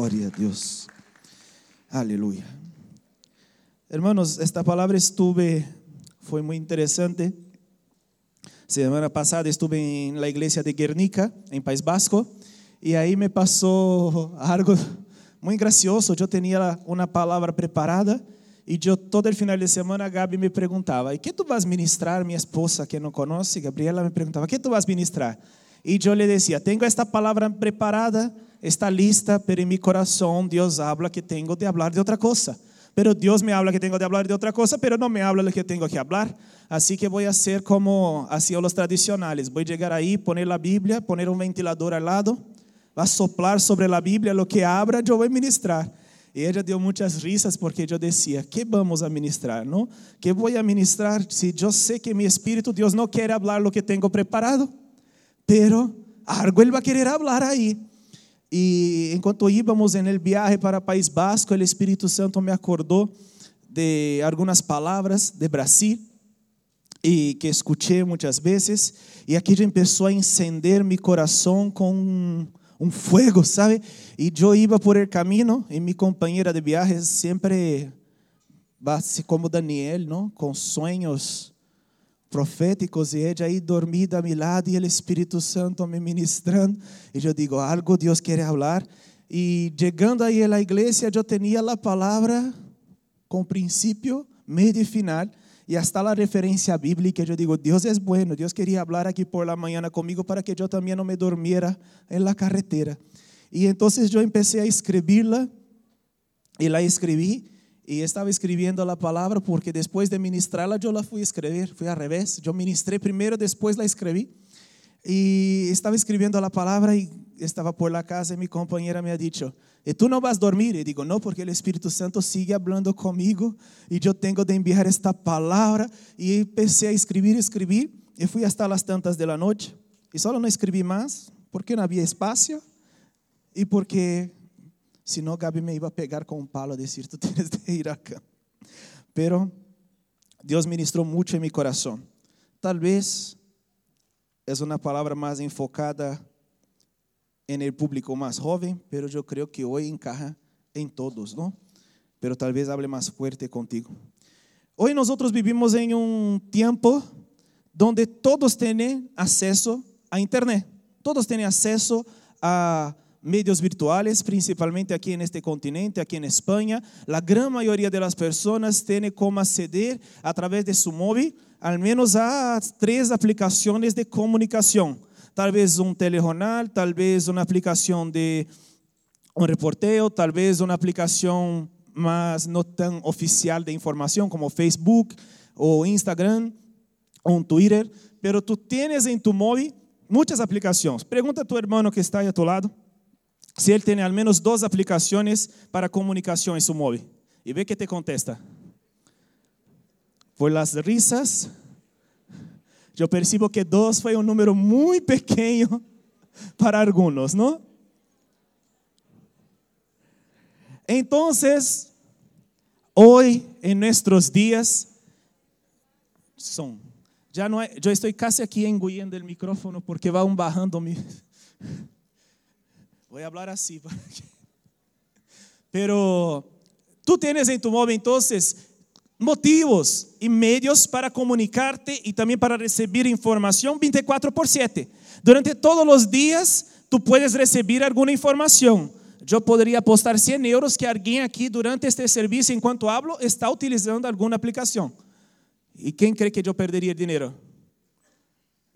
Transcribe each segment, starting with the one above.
Glória a Deus. Aleluya. Hermanos, esta palabra estuve, fue muy interesante. Semana pasada estuve en la iglesia de Guernica, en País Vasco, y ahí me pasó algo muy gracioso. Yo tenía una palabra preparada y yo todo el final de semana Gabi me preguntaba, ¿y qué tú vas a ministrar? Mi esposa que no conoce, Gabriela me preguntaba, ¿qué tú vas a ministrar? Y yo le decía, tengo esta palabra preparada, está lista, pero en mi corazón Dios habla que tengo de hablar de otra cosa. Pero Dios me habla que tengo de hablar de otra cosa, pero no me habla de que tengo que hablar. Así que voy a hacer como hacían los tradicionales. Voy a llegar ahí, poner la Biblia, poner un ventilador al lado, va a soplar sobre la Biblia lo que abra, yo voy a ministrar. E ela deu muitas risas porque eu dizia: que vamos a ministrar, não? Que vou a ministrar se eu sei que meu espírito Deus não quer falar o que tenho preparado, pero algo ele vai querer falar aí. E enquanto íbamos el viaje para País Basco, o Espírito Santo me acordou de algumas palavras de Brasil e que escutei muitas vezes, e aquilo começou a encender meu coração com um fuego, ¿sabe? Y yo iba por el camino y mi compañera de va así como Daniel, ¿no? Con sueños proféticos y ella ahí dormida a mi lado y el Espíritu Santo me ministrando. Y yo digo, algo Dios quiere hablar. Y llegando ahí a la iglesia, yo tenía la palabra con principio, medio y final. Y hasta la referencia bíblica, yo digo, Dios es bueno, Dios quería hablar aquí por la mañana conmigo para que yo también no me durmiera en la carretera. Y entonces yo empecé a escribirla y la escribí y estaba escribiendo la palabra porque después de ministrarla yo la fui a escribir, fui al revés, yo ministré primero, después la escribí. Y estaba escribiendo la palabra y estaba por la casa y mi compañera me ha dicho, ¿y tú no vas a dormir? Y digo, no, porque el Espíritu Santo sigue hablando conmigo y yo tengo de enviar esta palabra. Y empecé a escribir, escribir y fui hasta las tantas de la noche. Y solo no escribí más porque no había espacio y porque no Gaby me iba a pegar con un palo a decir, tú tienes de ir acá. Pero Dios ministró mucho en mi corazón. Tal vez es una palabra más enfocada en el público más joven, pero yo creo que hoy encaja en todos, ¿no? Pero tal vez hable más fuerte contigo. Hoy nosotros vivimos en un tiempo donde todos tienen acceso a Internet, todos tienen acceso a medios virtuales, principalmente aquí en este continente, aquí en España. La gran mayoría de las personas como acceder a través de su móvil al menos a tres aplicaciones de comunicación. Tal vez un telejornal, tal vez una aplicación de un reporteo, tal vez una aplicación más no tan oficial de información como Facebook o Instagram o un Twitter, pero tú tienes en tu móvil muchas aplicaciones. Pregunta a tu hermano que está ahí a tu lado se ele tem al menos duas aplicações para comunicação em seu móvel. E vê que te contesta. Por las risas, eu percebo que dois foi um número muito pequeno para alguns, não? Então, hoje, em nossos dias, som. Já não é, eu estou quase aqui engolindo o micrófono porque vai um barrando-me. Voy a hablar así. Pero tú tienes en tu móvil entonces motivos y medios para comunicarte y también para recibir información 24 por 7. Durante todos los días tú puedes recibir alguna información. Yo podría apostar 100 euros que alguien aquí durante este servicio, en cuanto hablo, está utilizando alguna aplicación. ¿Y quién cree que yo perdería el dinero?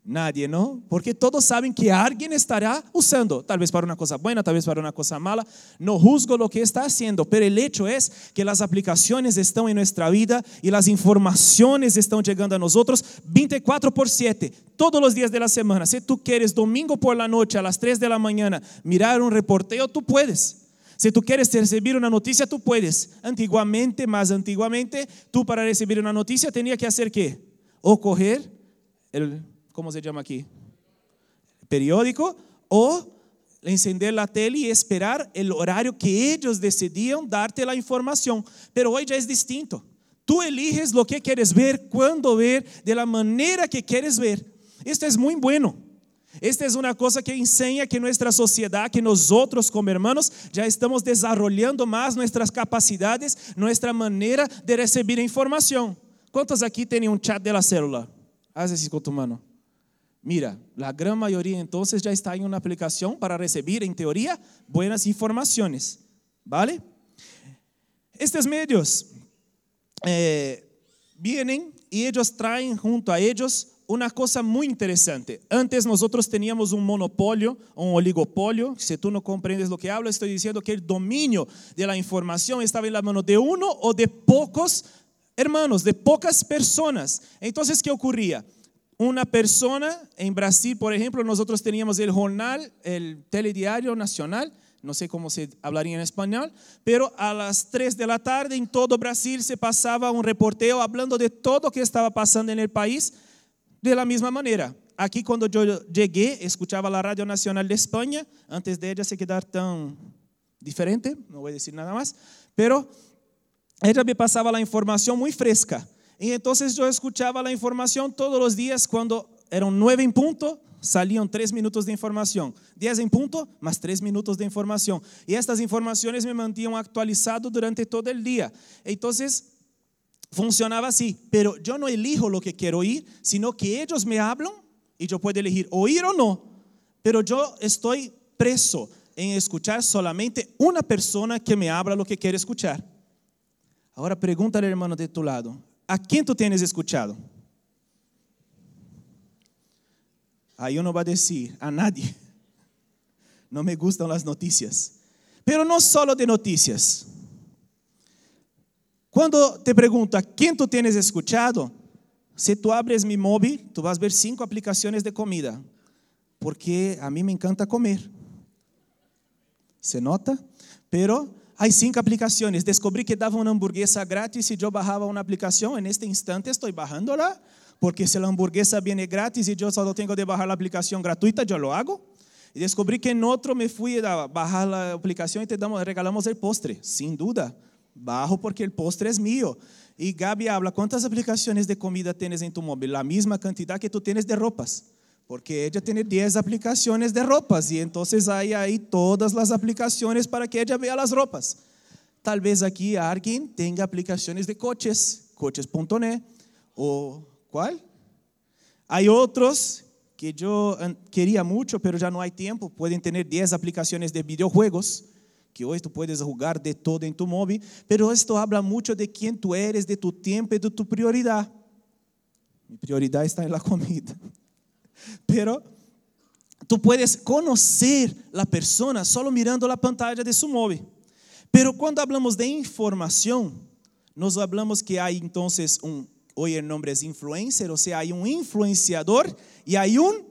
Nadie, ¿no? Porque todos saben que alguien estará usando, tal vez para una cosa buena, tal vez para una cosa mala. No juzgo lo que está haciendo, pero el hecho es que las aplicaciones están en nuestra vida y las informaciones están llegando a nosotros 24 por 7, todos los días de la semana. Si tú quieres domingo por la noche a las 3 de la mañana mirar un reporteo, tú puedes. Si tú quieres recibir una noticia, tú puedes. Antiguamente, más antiguamente, tú para recibir una noticia tenía que hacer qué? O coger el ¿cómo se llama aquí? Periódico o encender la tele y esperar el horario que ellos decidían darte la información. Pero hoy ya es distinto. Tú eliges lo que quieres ver, cuándo ver, de la manera que quieres ver. Esto es muy bueno. Esta es una cosa que enseña que nuestra sociedad, que nosotros como hermanos ya estamos desarrollando más nuestras capacidades, nuestra manera de recibir información. ¿Cuántos aquí tienen un chat de la célula? Haz así con tu mano. Mira, la gran mayoría entonces ya está en una aplicación para recibir, en teoría, buenas informaciones. ¿Vale? Estos medios eh, vienen y ellos traen junto a ellos una cosa muy interesante. Antes nosotros teníamos un monopolio, un oligopolio. Si tú no comprendes lo que hablo, estoy diciendo que el dominio de la información estaba en la mano de uno o de pocos hermanos, de pocas personas. Entonces, ¿qué ocurría? Una persona en Brasil, por ejemplo, nosotros teníamos el jornal, el telediario nacional, no sé cómo se hablaría en español, pero a las 3 de la tarde en todo Brasil se pasaba un reporteo hablando de todo lo que estaba pasando en el país de la misma manera. Aquí cuando yo llegué, escuchaba la Radio Nacional de España, antes de ella se quedar tan diferente, no voy a decir nada más, pero ella me pasaba la información muy fresca. Y entonces yo escuchaba la información todos los días cuando eran nueve en punto, salían tres minutos de información. Diez en punto, más tres minutos de información. Y estas informaciones me mantenían actualizado durante todo el día. Entonces, funcionaba así, pero yo no elijo lo que quiero oír, sino que ellos me hablan y yo puedo elegir oír o no, pero yo estoy preso en escuchar solamente una persona que me habla lo que quiere escuchar. Ahora pregúntale al hermano de tu lado, ¿a quién tú tienes escuchado? Ahí uno va a decir, a nadie. No me gustan las noticias. Pero no solo de noticias. Cuando te pregunto, ¿a quién tú tienes escuchado? Si tú abres mi móvil, tú vas a ver cinco aplicaciones de comida, porque a mí me encanta comer. ¿Se nota? Pero hay cinco aplicaciones. Descubrí que daba una hamburguesa gratis y yo bajaba una aplicación. En este instante estoy bajándola, porque si la hamburguesa viene gratis y yo solo tengo de bajar la aplicación gratuita, yo lo hago. Y descubrí que en otro me fui a bajar la aplicación y te damos, regalamos el postre, sin duda. Bajo porque el postre es mío. Y Gaby habla, ¿cuántas aplicaciones de comida tienes en tu móvil? La misma cantidad que tú tienes de ropas. Porque ella tiene 10 aplicaciones de ropas y entonces hay ahí todas las aplicaciones para que ella vea las ropas. Tal vez aquí alguien tenga aplicaciones de coches, coches.net o ¿cuál? Hay otros que yo eh, quería mucho, pero ya no hay tiempo. Pueden tener 10 aplicaciones de videojuegos que hoy tú puedes jugar de todo en tu móvil, pero esto habla mucho de quién tú eres, de tu tiempo y de tu prioridad. Mi prioridad está en la comida. Pero tú puedes conocer la persona solo mirando la pantalla de su móvil. Pero cuando hablamos de información, nos hablamos que hay entonces un, hoy el nombre es influencer, o sea, hay un influenciador y hay un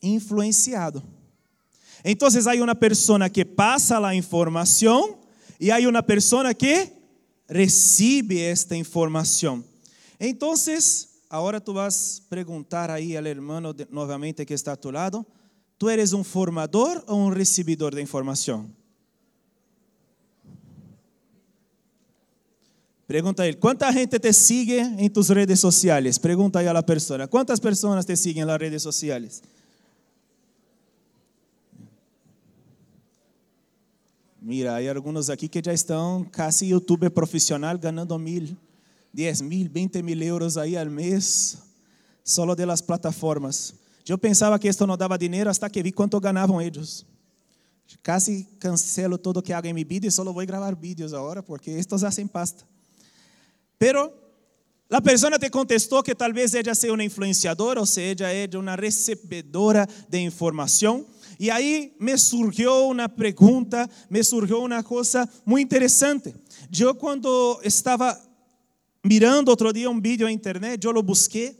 influenciado. Entonces hay una persona que pasa la información y hay una persona que recibe esta información. Entonces, ahora tú vas a preguntar ahí al hermano que está a tu lado, ¿tú eres un formador o un recibidor de información? Pregunta a él, ¿cuánta gente te sigue en tus redes sociales? Pregunta ahí a la persona, ¿cuántas personas te siguen en las redes sociales? Mira, hay algunos aquí que ya están casi youtuber profesional ganando mil, diez mil, veinte mil euros ahí al mes, solo de las plataformas. Yo pensaba que esto no daba dinero hasta que vi cuánto ganaban ellos. Casi cancelo todo que hago en mi vida y solo voy a grabar vídeos ahora porque estos hacen pasta. Pero la persona te contestó que tal vez ella sea una influenciadora o sea, ella es una recebedora de información y ahí me surgió una pregunta, me surgió una cosa muy interesante. Yo cuando estaba mirando otro día un vídeo en internet, yo lo busqué,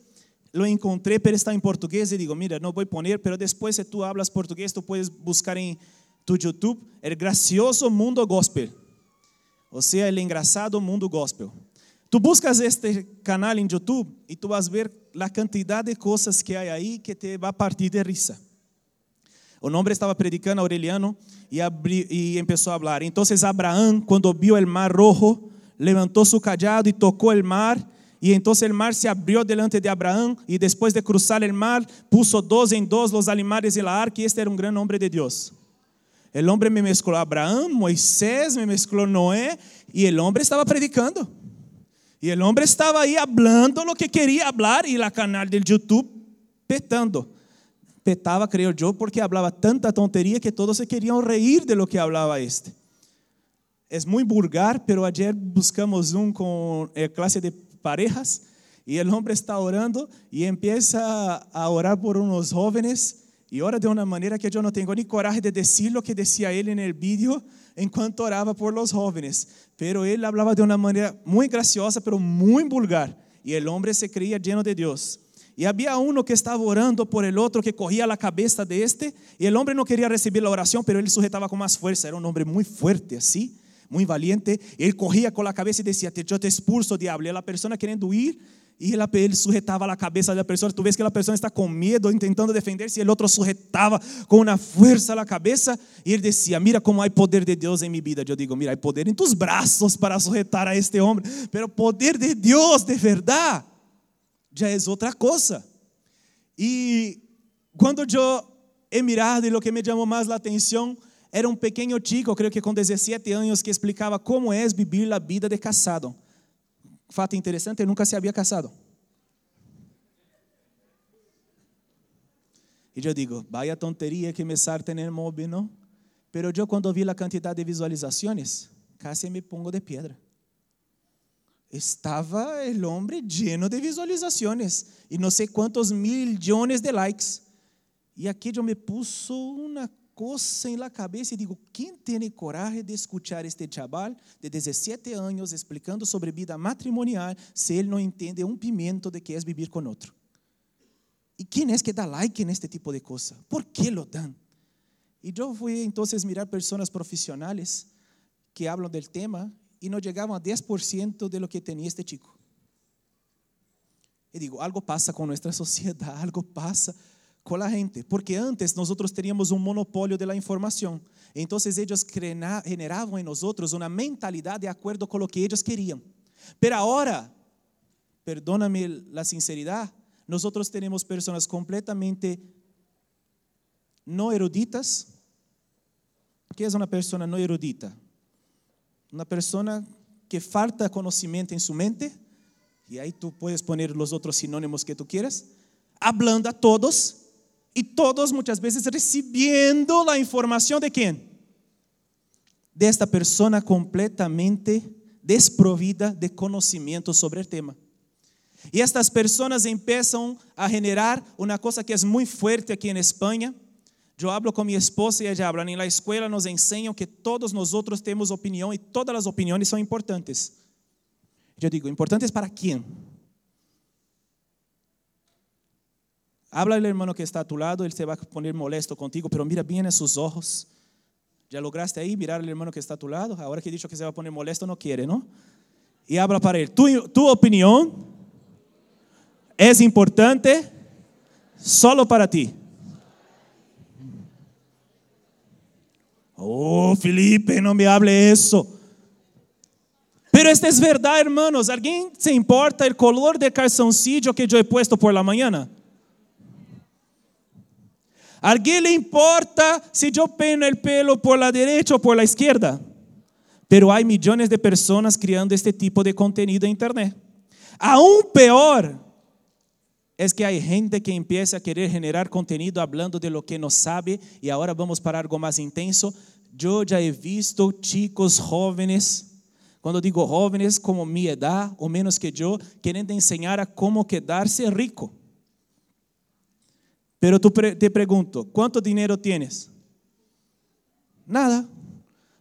lo encontré, pero está en portugués y digo, mira, no voy a poner, pero después si tú hablas portugués, tú puedes buscar en tu YouTube el gracioso mundo gospel. O sea, el engraçado mundo gospel. Tú buscas este canal en YouTube y tú vas a ver la cantidad de cosas que hay ahí que te va a partir de risa. O hombre estaba predicando Aureliano y, y empezó a hablar. Entonces Abraham, cuando vio el mar rojo, levantó su callado y tocó el mar Y entonces el mar se abrió delante de Abraham y después de cruzar el mar puso dos en dos los animales de la arca y este era un gran hombre de Dios. El hombre me mezcló a Abraham, Moisés, me mezcló Noé y el hombre estaba predicando. Y el hombre estaba ahí hablando lo que quería hablar y la canal del YouTube petando. Petaba, creo yo, porque hablaba tanta tontería que todos se querían reír de lo que hablaba este. Es muy vulgar, pero ayer buscamos un con eh, clase de parejas y el hombre está orando y empieza a orar por unos jóvenes y ora de una manera que yo no tengo ni coraje de decir lo que decía él en el vídeo enquanto oraba por los jóvenes, pero él hablaba de una manera muy graciosa, pero muy vulgar y el hombre se creía lleno de Dios. Y había uno que estaba orando por el otro que cogía la cabeza de este y el hombre no quería recibir la oración, pero él sujetaba con más fuerza, era un hombre muy fuerte así muy valiente. Él cogía con la cabeza y decía, yo te expulso, diablo. Y la persona queriendo huir, y él sujetaba la cabeza de la persona. Tú ves que la persona está con miedo, intentando defenderse, y el otro sujetaba con una fuerza la cabeza. Y él decía, mira cómo hay poder de Dios en mi vida. Yo digo, mira, hay poder en tus brazos para sujetar a este hombre. Pero poder de Dios de verdad ya es otra cosa. Y cuando yo he mirado y lo que me llamó más la atención era um pequeno chico, creio que com 17 anos, que explicava como é viver a vida de casado. Fato interessante, ele nunca se havia casado. E eu digo, vaya tonteria que começar a ter móvel, não? Pero eu, quando vi a quantidade de visualizações, casi me pongo de piedra. Estava o homem lleno de visualizações e não sei quantos milhões de likes. E aqui eu me puso uma cosa en la cabeza y digo, ¿quién tiene coraje de escuchar este chaval de 17 años explicando sobre vida matrimonial si él no entiende un pimiento de qué es vivir con otro? ¿Y quién es que da like en este tipo de cosas? ¿Por qué lo dan? Y yo fui entonces mirar personas profesionales que hablan del tema y no llegaban a 10% de lo que tenía este chico. Y digo, algo pasa con nuestra sociedad, algo pasa con la gente, porque antes nosotros teníamos un monopolio de la información. Entonces ellos generaban en nosotros una mentalidad de acuerdo con lo que ellos querían. Pero ahora, perdóname la sinceridad, nosotros tenemos personas completamente no eruditas. ¿Qué es una persona no erudita? Una persona que falta conocimiento en su mente, y ahí tú puedes poner los otros sinónimos que tú quieras, hablando a todos y todos muchas veces recibiendo la información de quién? De esta persona completamente desprovida de conocimiento sobre el tema. Y estas personas empiezan a generar una cosa que es muy fuerte aquí en España. Yo hablo con mi esposa y ella habla. En la escuela nos enseñan que todos nosotros tenemos opinión y todas las opiniones son importantes. Yo digo, ¿importantes para quién? Habla al hermano que está a tu lado, él se va a poner molesto contigo, pero mira bien en sus ojos. ¿Ya lograste ahí mirar al hermano que está a tu lado? Ahora que he dicho que se va a poner molesto, no quiere, ¿no? Y habla para él. Tu, tu opinión es importante solo para ti. Oh, Felipe, no me hable eso. Pero esta es verdad, hermanos. ¿Alguien se importa el color del calzoncillo que yo he puesto por la mañana? Alguém le importa si yo peino el pelo por la derecha o por la izquierda? Pero hay millones de personas creando este tipo de contenido en Internet. Aún peor es que hay gente que empieza a querer generar contenido hablando de lo que no sabe y ahora vamos para algo más intenso. Yo ya he visto chicos jóvenes, cuando digo jóvenes como mi edad o menos que yo, queriendo enseñar a cómo quedarse rico. Pero tú te pregunto, ¿cuánto dinero tienes? Nada.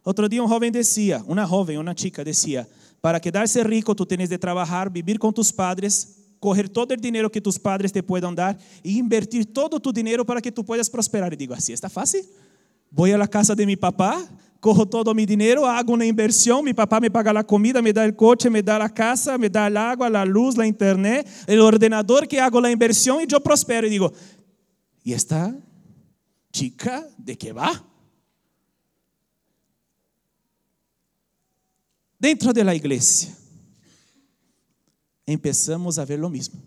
Otro día un joven decía, una joven, una chica decía, para quedarse rico tú tienes de trabajar, vivir con tus padres, coger todo el dinero que tus padres te puedan dar y invertir todo tu dinero para que tú puedas prosperar. Y digo, así está fácil. Voy a la casa de mi papá, cojo todo mi dinero, hago una inversión, mi papá me paga la comida, me da el coche, me da la casa, me da el agua, la luz, la internet, el ordenador que hago la inversión y yo prospero. Y digo, ¿Y esta chica de qué va? Dentro de la iglesia. empezamos a ver lo mismo.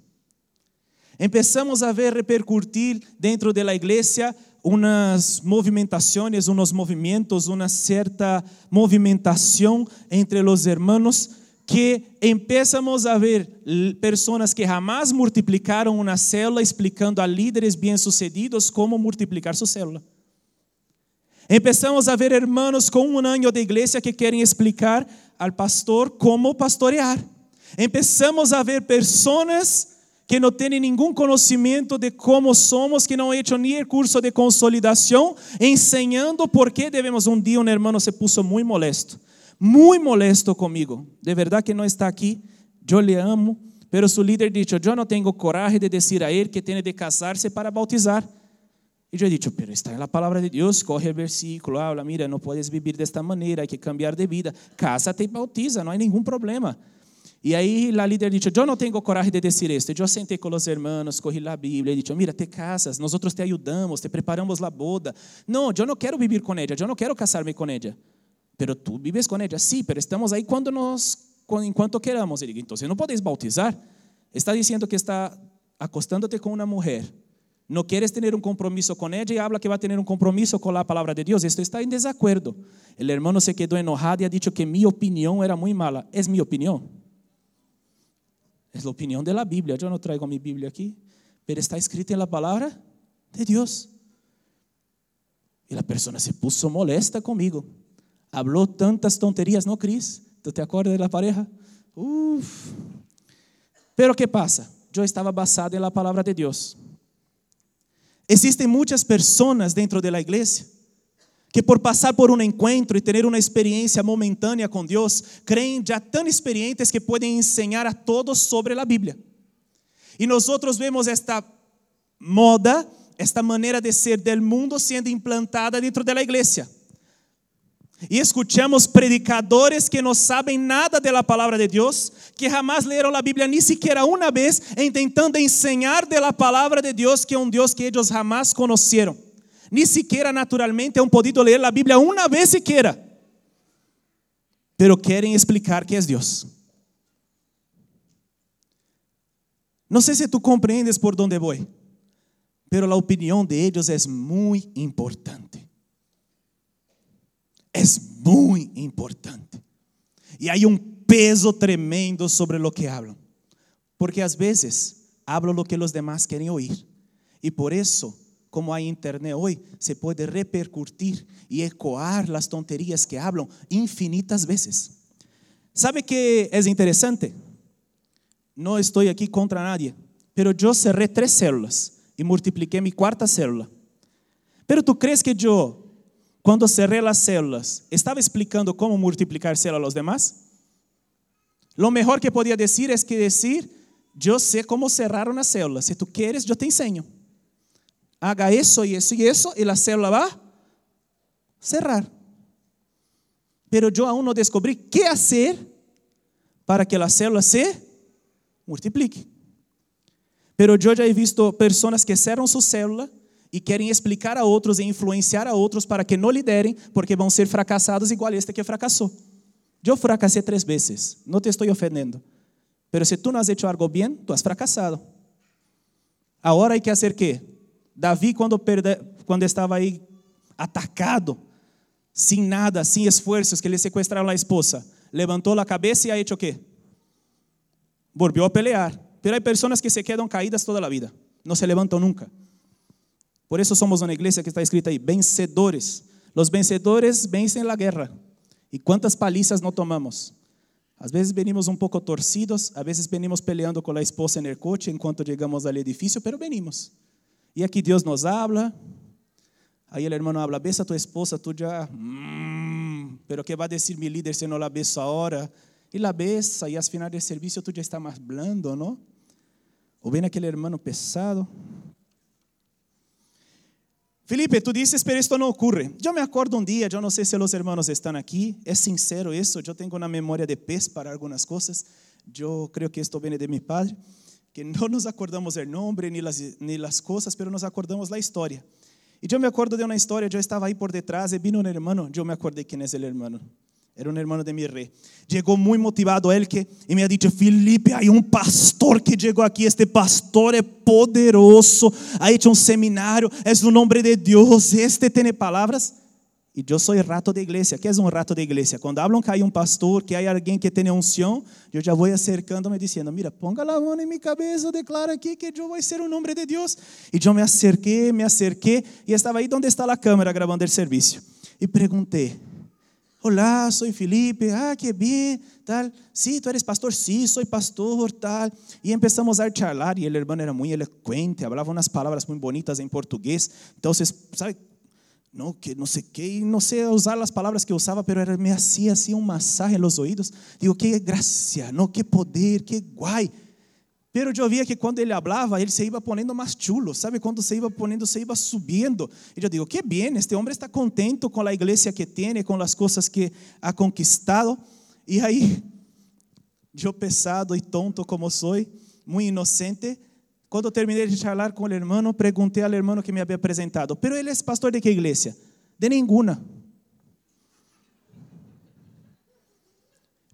Empezamos a ver repercutir dentro de la iglesia unas movimentaciones, unos movimientos, una cierta movimentación entre los hermanos que empezamos a ver personas que jamás multiplicaron una célula explicando a líderes bem-sucedidos como multiplicar sua célula. Empezamos a ver hermanos com um ano de igreja que querem explicar al pastor como pastorear. Empezamos a ver pessoas que não têm nenhum conhecimento de como somos, que não hecho nem curso de consolidação, ensinando por que devemos. Um dia, um irmão se puso muito molesto, muito molesto comigo. De verdade que não está aqui, eu lhe amo, pero su líder disse: Eu não tenho coragem de dizer a ele que tem de casar-se para bautizar. E eu dicho, pero está na palavra de Deus, corre o versículo, habla, mira, não podes vivir desta maneira, há que cambiar de vida. Casa-te e bautiza, não há nenhum problema. E aí a líder disse, eu não tenho coragem de dizer isto. Eu sentei com os irmãos, corri a Bíblia e disse, mira, te casas, nós te ajudamos, te preparamos a boda. Não, eu não quero viver com ela, eu não quero casar-me com ela. Pero tu vives com ela, sim, sí, pero estamos aí quando nós, enquanto queramos. Ele disse, então não podes bautizar. Está dizendo que está acostándote com uma mulher não queres ter um compromisso com ela e habla que vai ter um compromisso com a palavra de Deus. Isto está em desacordo. O irmão se quedou enojado e ha dicho que minha opinião era muito mala. É minha opinião? É a opinião da Bíblia. Eu não trago minha Bíblia aqui, mas está escrita na palavra de Deus. E a pessoa se puso molesta comigo. Hablou tantas tonterias, não, Cris? Tu te acordas da pareja? Uf. Pero que passa? Eu estava basado na palavra de Deus. Existem muitas pessoas dentro da igreja que por passar por um encontro e ter uma experiência momentânea com Deus, creem já tão experientes que podem ensinar a todos sobre a Bíblia. E nós outros vemos esta moda, esta maneira de ser del mundo sendo implantada dentro da igreja. E escuchamos predicadores que não sabem nada da palavra de Deus, que jamás leram a Bíblia nem sequer uma vez, tentando ensinar da palavra de Deus, que é um Deus que eles jamás conheceram. Nem sequer naturalmente han podido ler a Bíblia uma vez sequer. Pero querem explicar que é Deus. Não sei se tu compreendes por onde vou, pero a opinião de eles é muito importante é muito importante. E há um peso tremendo sobre o que hablam. Porque às vezes hablo lo que os demás querem ouvir. E por isso, como há internet hoje, se pode repercutir e ecoar as tonterias que hablam infinitas vezes. ¿Sabe que é interessante? Não estou aqui contra nadie, pero eu cerré três células e multipliquei minha quarta célula. Pero tu crees que eu quando cerré as células, estava explicando como multiplicar células aos demás? Lo melhor que podia dizer é que dizer, eu sei como cerrar uma célula. Se tu queres, eu te ensino. Haga isso e isso e isso, e a célula vai cerrar. Pero aún não descobri que fazer para que a célula se multiplique. Pero eu já he visto pessoas que cerram sua célula e querem explicar a outros e influenciar a outros para que não liderem, porque vão ser fracassados igual este que fracassou. Eu fracassei três vezes, não te estou ofendendo. Mas se tu não has hecho algo bem, tu has fracassado. Agora hay que hacer quê? Davi, quando, perde, quando estava aí atacado, sem nada, sem esforços, que lhe sequestraram a esposa, levantou a cabeça e ha hecho quê? Volvió a pelear. Pero hay pessoas que se quedam caídas toda a vida, não se levantam nunca. Por isso somos uma igreja que está escrita aí, vencedores. Os vencedores vencem a guerra. E quantas palizas não tomamos? Às vezes venimos um pouco torcidos, às vezes venimos peleando com a esposa no coche enquanto chegamos ao edifício, pero venimos. E aqui Deus nos habla. Aí o irmão habla, besa a tua esposa, tu já, mmm, pero que vai dizer meu líder se não la beso agora? E la besa, e ao final do serviço tu já está mais blando, não? Ou vem aquele irmão pesado. Felipe, tú dices, pero esto no ocurre. Yo me acuerdo un día, yo no sé si los hermanos están aquí, es sincero eso, yo tengo una memoria de pez para algunas cosas. Yo creo que esto viene de mi padre, que no nos acordamos el nombre ni las, ni las cosas, pero nos acordamos la historia. Y yo me acuerdo de una historia, yo estaba ahí por detrás y vino un hermano, yo me acordé quién es el hermano. Era um irmão de mi rei. Chegou muito motivado ele que e me ha dicho, Felipe, há um pastor que chegou aqui, este pastor é poderoso, ha hecho um seminário, é o nome de Deus, este tem palavras. E eu sou rato de igreja. que é um rato de igreja? Quando hablam que há um pastor, que há alguém que tem unção, eu já vou acercando-me dizendo: Mira, ponga a mão em minha cabeça, declara aqui que eu vou ser o nome de Deus. E eu me acerquei, me acerquei, e estava aí onde está a câmera gravando o serviço. E perguntei: Olá, sou Felipe. Ah, que bem, tal. Sí, tu eres pastor? Sí, sou pastor, tal. E começamos a charlar e o irmão era muito eloquente, falava umas palavras muito bonitas em português. Então, sabe, no, que no sé qué, no sé usar las palabras que usaba, pero era, me hacía así un masaje en los oídos. Digo, qué gracia, no, qué poder, qué guay. Pero eu via que quando ele falava, ele se iba ponendo mais chulo, sabe? Quando se iba ponendo, se iba subindo. E eu digo, que bem, este homem está contento com a igreja que tem, com as coisas que ha conquistado. E aí, eu pesado e tonto como sou, muito inocente, quando terminei de charlar com o irmão, perguntei ao irmão que me havia apresentado, pero ele é pastor de que igreja? De nenhuma.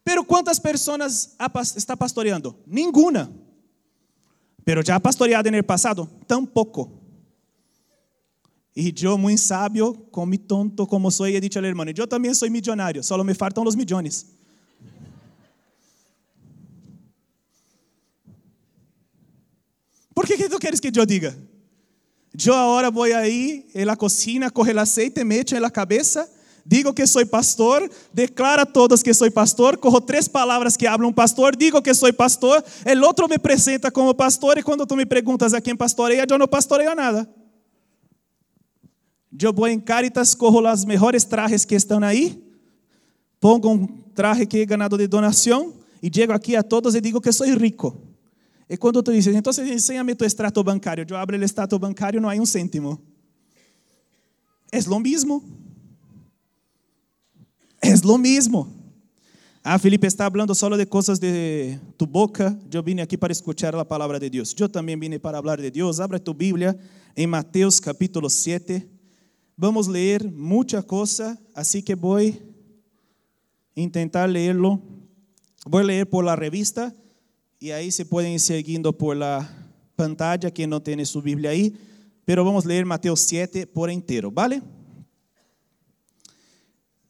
Pero quantas pessoas está pastoreando? Nenhuma. Pero já pastoreado no passado? Tampouco. E eu, muito sábio, como tonto como sou, he dicho ao irmão, eu também sou milionário, só me faltam os milhões. ¿Por qué que tú quieres que yo diga? Yo ahora voy ahí en la cocina, coge el aceite, me echo en la cabeza, digo que soy pastor, declara a todos que soy pastor, cojo tres palabras que habla un pastor, digo que soy pastor, el otro me presenta como pastor y cuando tú me preguntas a quién pastorea, yo no pastoreo nada. Yo voy en Caritas, cojo las mejores trajes que están ahí, pongo un traje que he ganado de donación y llego aquí a todos y digo que soy rico. E quando tu dizes, então enséñame tu extrato bancário, eu abro o extrato bancário, não há um cêntimo. É lo mismo. É lo mismo. Ah, Felipe está falando solo de coisas de tu boca. Eu vim aqui para escuchar a palavra de Deus. Eu também vim para falar de Deus. Abra tu Bíblia em Mateus capítulo 7. Vamos ler muita coisa, assim que vou tentar lerlo. Vou ler por la revista y ahí se pueden ir siguiendo por la pantalla que no tiene su Biblia ahí, pero vamos a leer Mateo 7 por entero, ¿vale?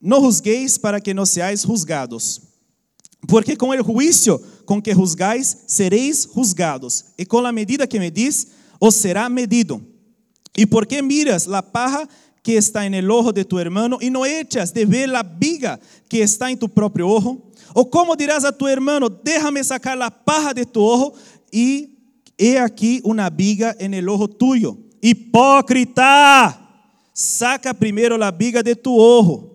No juzguéis para que no seáis juzgados, porque con el juicio con que juzgáis seréis juzgados, y con la medida que medís os será medido. ¿Y por qué miras la paja que está en el ojo de tu hermano y no echas de ver la viga que está en tu propio ojo? Ou como dirás a tu hermano, déjame sacar la paja de tu ojo e he aqui uma viga en el ojo tuyo. Hipócrita, saca primeiro la viga de tu ojo.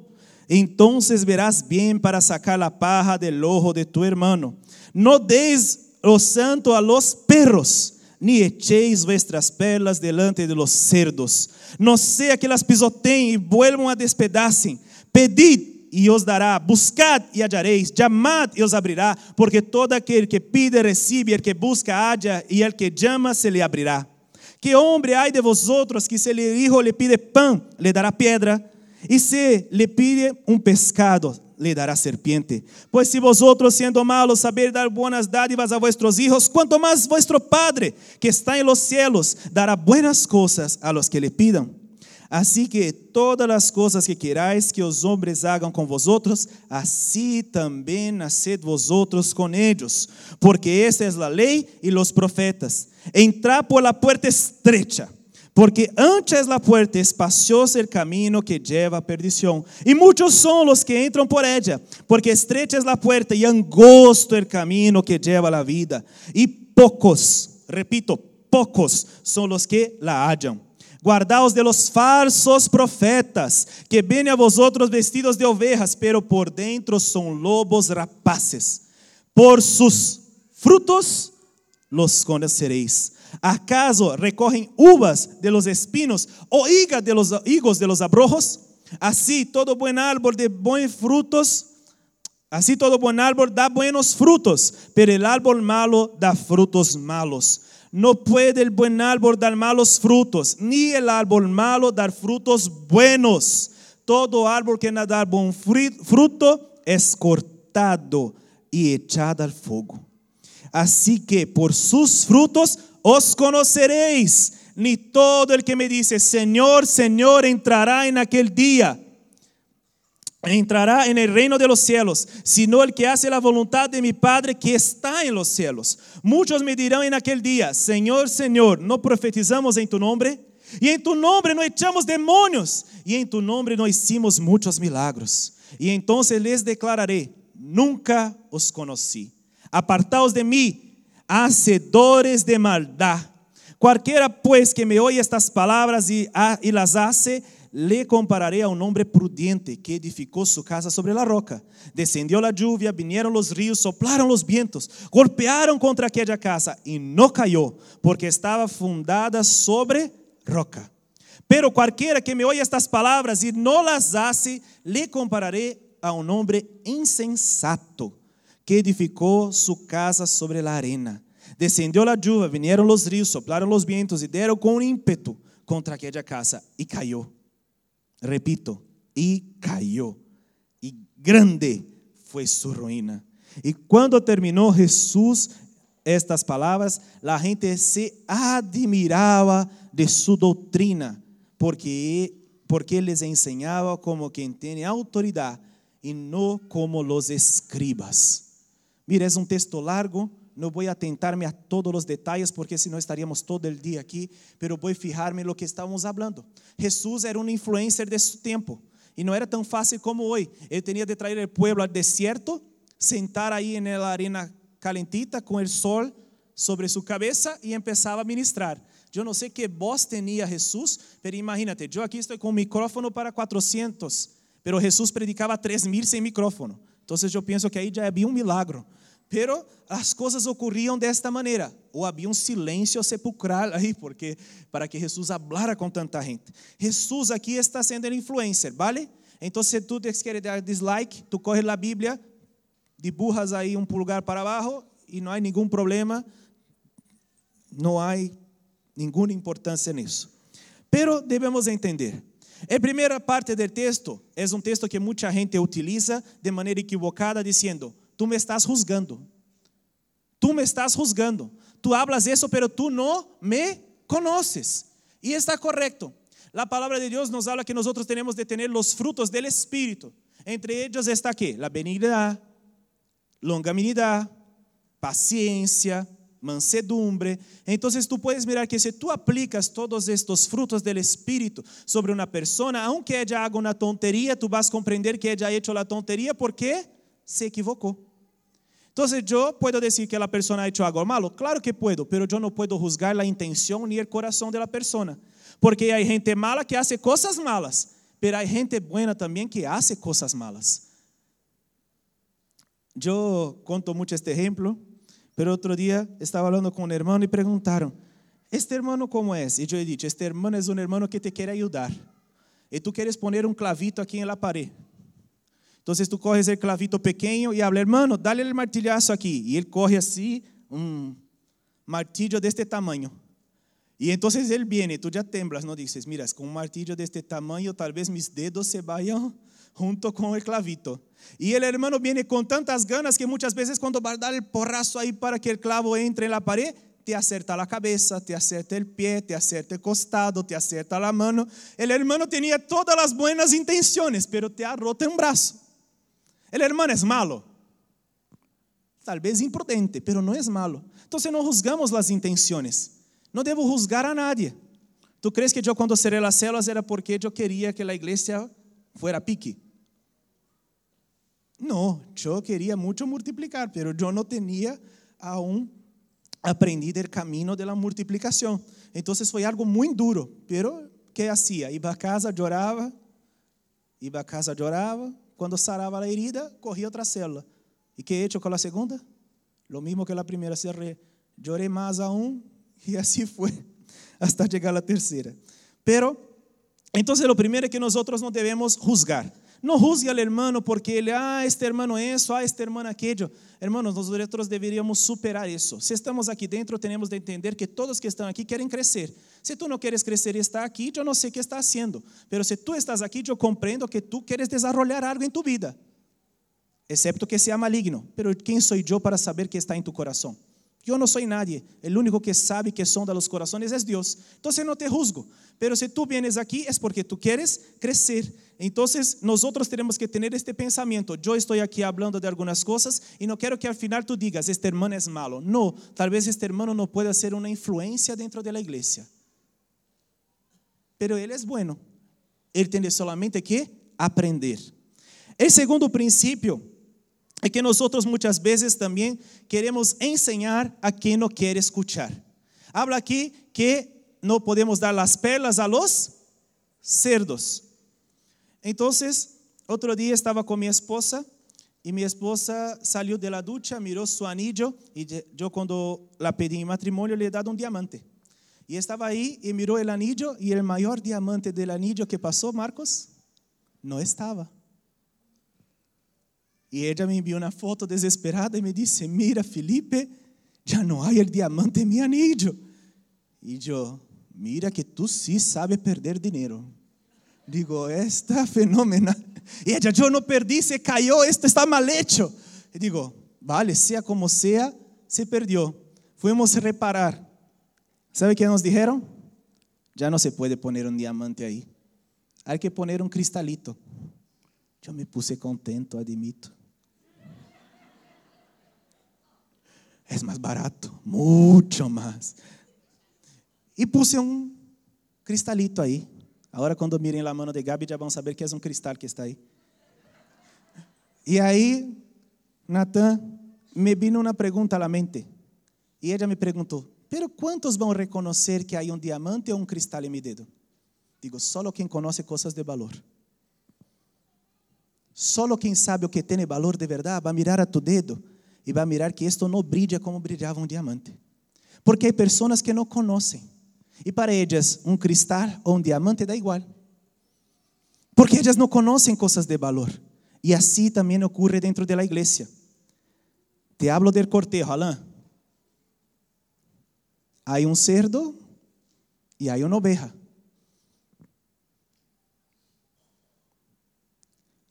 Entonces verás bien para sacar la paja del ojo de tu hermano. No deis lo santo a los perros, ni echéis vuestras perlas delante de los cerdos. No sea que las pisoteen y vuelvan a despedacen. Pedid e os dará. Buscad e hallareis. Chamad e os abrirá. Porque todo aquele que pide, recebe. El que busca, halla. E el que llama, se lhe abrirá. Que homem há de vosotros que se lhe hijo le pide pão, le dará pedra. E se lhe pide um pescado, le dará serpiente. Pois se vosotros, sendo malos, saber dar buenas dádivas a vuestros hijos, quanto mais vuestro Padre, que está em los cielos, dará buenas coisas a los que le pidan. Assim que todas as coisas que querais que os homens hagam com vosotros, assim também nasced vosotros com eles, porque esta é a lei e os profetas. Entrad por la puerta estrecha, porque antes la puerta espacioso el camino que lleva a perdición, e muitos são os que entram por ella, porque estrecha es la puerta e angosto el camino que lleva a la vida, e pocos, repito, pocos são os que la hallan. Guardaos de los falsos profetas, que vienen a vosotros vestidos de ovejas, pero por dentro son lobos rapaces. Por sus frutos los conoceréis. ¿Acaso recogen uvas de los espinos o higos de los, higos de los abrojos? Así todo buen árbol de buenos frutos, así todo buen árbol da buenos frutos, pero el árbol malo da frutos malos. No puede el buen árbol dar malos frutos, ni el árbol malo dar frutos buenos. Todo árbol que no da buen fruto es cortado y echado al fuego. Así que por sus frutos os conoceréis. Ni todo el que me dice, Señor, Señor, entrará en aquel día entrará en el reino de los cielos, sino el que hace la voluntad de mi Padre que está en los cielos. Muchos me dirán en aquel día, Señor, Señor, ¿no profetizamos en tu nombre? Y en tu nombre no echamos demonios, y en tu nombre no hicimos muchos milagros. Y entonces les declararé, nunca os conocí. Apartaos de mí, hacedores de maldad. Cualquiera pues que me oye estas palabras y, y las hace, le compararé a un hombre prudente que edificó su casa sobre la roca. Descendió la lluvia, vinieron los ríos, soplaron los vientos, golpearon contra aquella casa y no cayó, porque estaba fundada sobre roca. Pero cualquiera que me oye estas palabras y no las hace, le compararé a un hombre insensato que edificó su casa sobre la arena. Descendió la lluvia, vinieron los ríos, soplaron los vientos y dieron con ímpetu contra aquella casa y cayó Repito, y cayó. Y grande fue su ruina. Y cuando terminó Jesús estas palabras, la gente se admiraba de su doctrina, porque, porque les enseñaba como quien tiene autoridad y no como los escribas. Mira, es un texto largo, no voy a atentarme a todos los detalles porque si no estaríamos todo el día aquí, pero voy a fijarme en lo que estábamos hablando. Jesús era un influencer de su tiempo y no era tan fácil como hoy. Él tenía de traer el pueblo al desierto, sentar ahí en la arena calentita con el sol sobre su cabeza y empezaba a ministrar. Yo no sé qué voz tenía Jesús, pero imagínate, yo aquí estoy con un micrófono para 400, pero Jesús predicaba 3000 sin micrófono. Entonces yo pienso que ahí ya había un milagro. Pero as coisas ocorriam desta maneira, ou havia um silêncio sepulcral aí, porque para que Jesus hablara com tanta gente. Jesus aqui está sendo influencer, ¿vale? Então, se tu te queres dar dislike, tu corres a Bíblia, dibujas aí um pulgar para abaixo e não há nenhum problema, não há nenhuma importância nisso. Pero devemos entender. A primeira parte do texto é um texto que muita gente utiliza de maneira equivocada, dizendo: tú me estás juzgando. Tú me estás juzgando. Tú hablas eso, pero tú no me conoces. Y está correcto. La palabra de Dios nos habla que nosotros tenemos de tener los frutos del Espíritu. Entre ellos está qué? La benignidad, longanimidad, paciencia, mansedumbre. Entonces tú puedes mirar que si tú aplicas todos estos frutos del Espíritu sobre una persona, aunque ella haga una tontería, tú vas a comprender que ella ha hecho la tontería porque se equivocó. Entonces yo puedo decir que la persona ha hecho algo malo, claro que puedo, pero yo no puedo juzgar la intención ni el corazón de la persona, porque hay gente mala que hace cosas malas, pero hay gente buena también que hace cosas malas. Yo conto mucho este ejemplo, pero otro día estaba hablando con un hermano y preguntaron, ¿este hermano cómo es? Y yo he dicho, este hermano es un hermano que te quiere ayudar. Y tú quieres poner un clavito aquí en la pared. Entonces tú coges el clavito pequeño y habla, hermano, dale el martillazo aquí. Y él coge así un martillo de este tamaño. Y entonces él viene, tú ya temblas, ¿no? Dices, mira, con un martillo de este tamaño, tal vez mis dedos se vayan junto con el clavito. Y el hermano viene con tantas ganas que muchas veces cuando va a dar el porrazo ahí para que el clavo entre en la pared, te acerta la cabeza, te acerta el pie, te acerta el costado, te acerta la mano. El hermano tenía todas las buenas intenciones, pero te ha roto un brazo. El hermano es malo. Tal vez imprudente, pero no es malo. Entonces no juzgamos las intenciones. No debo juzgar a nadie. ¿Tú crees que yo cuando cerré las células era porque yo quería que la iglesia fuera pique? No, yo quería mucho multiplicar, pero yo no tenía aún aprendido el camino de la multiplicación. Entonces fue algo muy duro, pero ¿qué hacía? Iba a casa, lloraba, iba a casa, lloraba, quando sarava a herida, corria outra célula. E que he hecho com a segunda? Lo mismo que a primeira, cerré. Lloré a um e assim foi, hasta chegar a terceira. Pero, entonces lo primero es que nosotros no debemos juzgar. No juzgue al hermano porque ele, ah, este hermano eso, ah, este hermano aquello. Hermanos, nosotros deberíamos superar eso. Si estamos aquí dentro, tenemos de entender que todos que están aquí quieren crecer. Si tú no quieres crecer y estás aquí, yo no sé qué estás haciendo. Pero si tú estás aquí, yo comprendo que tú quieres desarrollar algo en tu vida. excepto que sea maligno. Pero ¿quién soy yo para saber qué está en tu corazón? Yo no soy nadie. El único que sabe que sonda los corazones es Dios. Entonces no te juzgo. Pero si tú vienes aquí es porque tú quieres crecer. Entonces nosotros tenemos que tener este pensamiento. Yo estoy aquí hablando de algunas cosas y no quiero que al final tú digas, este hermano es malo. No, tal vez este hermano no pueda ser una influencia dentro de la iglesia. Pero él es bueno. Él tiene solamente que aprender. El segundo principio é que nós muitas vezes também queremos ensinar a quem não quer escuchar. Habla aqui que não podemos dar as perlas a los cerdos. Então, outro dia estava com minha esposa e minha esposa saiu de la ducha, mirou seu anillo e eu quando la pedí em matrimônio lhe he dado um diamante. E estava aí e mirou o anillo e o maior diamante do anillo que passou, Marcos, não estava. Y ella me envió una foto desesperada y me dice, mira Felipe, ya no hay el diamante en mi anillo. Y yo, mira que tú sí sabes perder dinero. Digo, está fenomenal. Y ella, yo no perdí, se cayó, esto está mal hecho. Y digo, vale, sea como sea, se perdió. Fuimos a reparar. ¿Sabe qué nos dijeron? Ya no se puede poner un diamante ahí. Hay que poner un cristalito. Yo me puse contento, admito. Es más barato, mucho más. E puse um cristalito aí. Agora, quando mirem a mão de Gabi, já vão saber que é um cristal que está aí. E aí, Natan, me vino uma pergunta à mente. E ela me perguntou: Pero quantos vão reconhecer que há um diamante ou um cristal em meu dedo? Digo: solo quem conhece coisas de valor. Solo quem sabe o que tem valor de verdade vai mirar a tu dedo e vai mirar que isto não brilha como brilhava um diamante. Porque há pessoas que não conhecem. E para elas, um cristal ou um diamante dá igual. Porque elas não conhecem coisas de valor. E assim também ocorre dentro da igreja. Te hablo del cortejo, Alain. Há um cerdo e há uma oveja.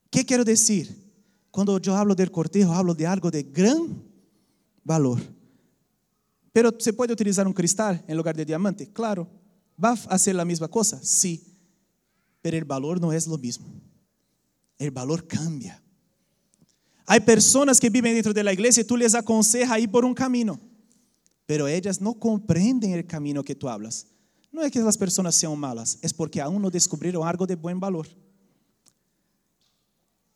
O que quero dizer? Quando eu hablo del cortejo, hablo de algo de gran valor. Pero se pode utilizar um cristal em lugar de diamante? Claro. ¿Va a ser a mesma coisa? Sí. Pero el valor não é o mesmo. El valor cambia. Há pessoas que vivem dentro da igreja e tu les aconsejas a ir por um caminho. Pero elas não compreendem o caminho que tu hablas. Não é que as pessoas sejam malas, é porque aún não descobriram algo de bom valor.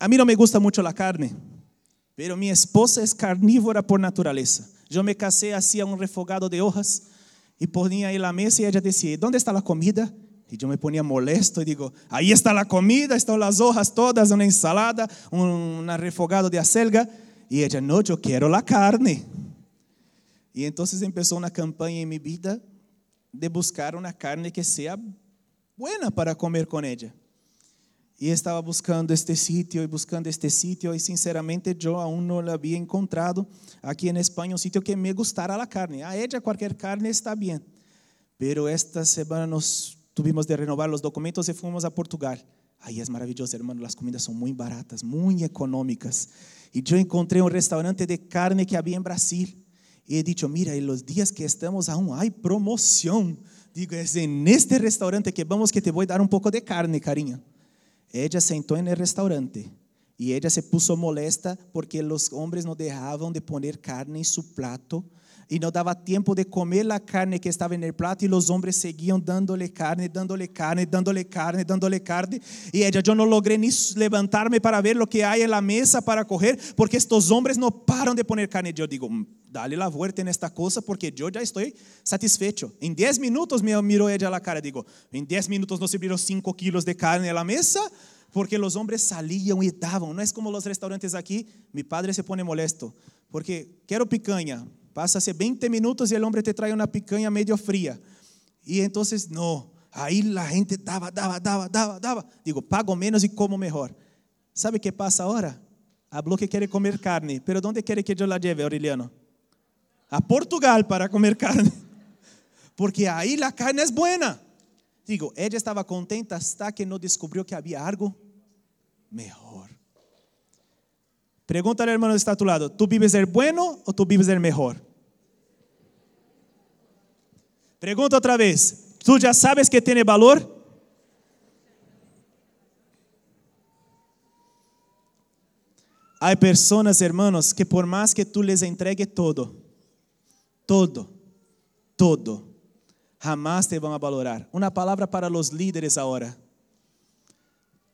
A mí no me gusta mucho la carne, pero mi esposa es carnívora por naturaleza. Yo me casé, hacía un refogado de hojas y ponía ahí la mesa y ella decía, ¿dónde está la comida? Y yo me ponía molesto y digo, ahí está la comida, están las hojas todas, una ensalada, un refogado de acelga. Y ella, no, yo quiero la carne. Y entonces empezó una campaña en mi vida de buscar una carne que sea buena para comer con ella. E estava buscando este sítio e buscando este sítio e sinceramente eu aún não havia encontrado aqui em Espanha um sítio que me gustara a carne. A ella qualquer carne está bem. Pero esta semana nos tuvimos de renovar os documentos e fomos a Portugal. Aí é maravilhoso, hermano, as comidas são muito baratas, muito econômicas. E eu encontrei um restaurante de carne que havia em Brasil. E he dicho, mira, en los días que estamos aún hay promoción. Digo, es en este restaurante que vamos que te voy a dar un poco de carne, cariño. Ella sentou no restaurante e ella se puso molesta porque os homens não deixavam de poner carne em seu plato e não dava tempo de comer a carne que estava no plato e os homens seguiam dándole carne, dándole carne, dándole carne, dándole carne e ella, eu não logrei nem levantar-me para ver o que há na mesa para correr porque estes homens não param de poner carne. Eu digo, dale la vuelta nesta coisa porque eu já estou satisfecho. Em 10 minutos me mirou ella a cara, digo, em 10 minutos se viram 5 quilos de carne na mesa porque os homens saliam e davam. Não é como os restaurantes aqui. Mi padre se pone molesto porque quero picanha. Passa-se 20 minutos e o homem te traz uma picanha meio fria. E então, não. Aí a gente dava, dava, dava, dava, dava. Digo, pago menos e como melhor. ¿Sabe o que passa agora? Habló que quer comer carne, pero ¿dónde quer que eu la lleve, Aureliano? A Portugal para comer carne. Porque aí a carne é buena. Digo, ela estava contenta hasta que não descobriu que havia algo melhor. Pregúntale al hermano que está a tu lado, ¿tú vives el bueno o tú vives el mejor? Pregunta otra vez, ¿tú ya sabes que tiene valor? Hay personas, hermanos, que por más que tú les entregue todo, todo, todo, jamás te van a valorar. Una palabra para los líderes ahora.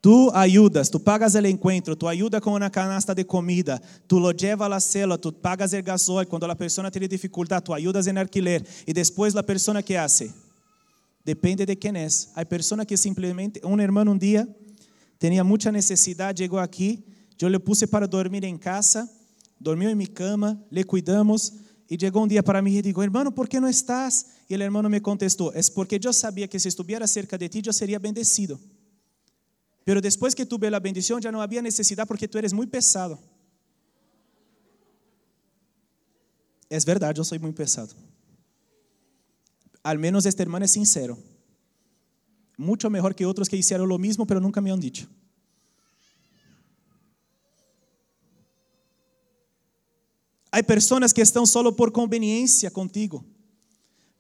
Tú ayudas, tú pagas el encuentro, tú ayudas con una canasta de comida, tú lo llevas a la célula, tú pagas el gasoil, cuando la persona tiene dificultad, tú ayudas en alquiler y después la persona que hace, depende de quién es. Hay personas que simplemente, un hermano un día tenía mucha necesidad, llegó aquí, yo le puse para dormir en casa, dormió en mi cama, le cuidamos y llegó un día para mí y dijo, hermano, ¿por qué no estás? Y el hermano me contestó, es porque yo sabía que si estuviera cerca de ti yo sería bendecido. Pero después que tuve la bendición ya no había necesidad porque tú eres muy pesado. Es verdad, yo soy muy pesado. Al menos este hermano es sincero. Mucho mejor que otros que hicieron lo mismo, pero nunca me han dicho. Hay personas que están solo por conveniencia contigo,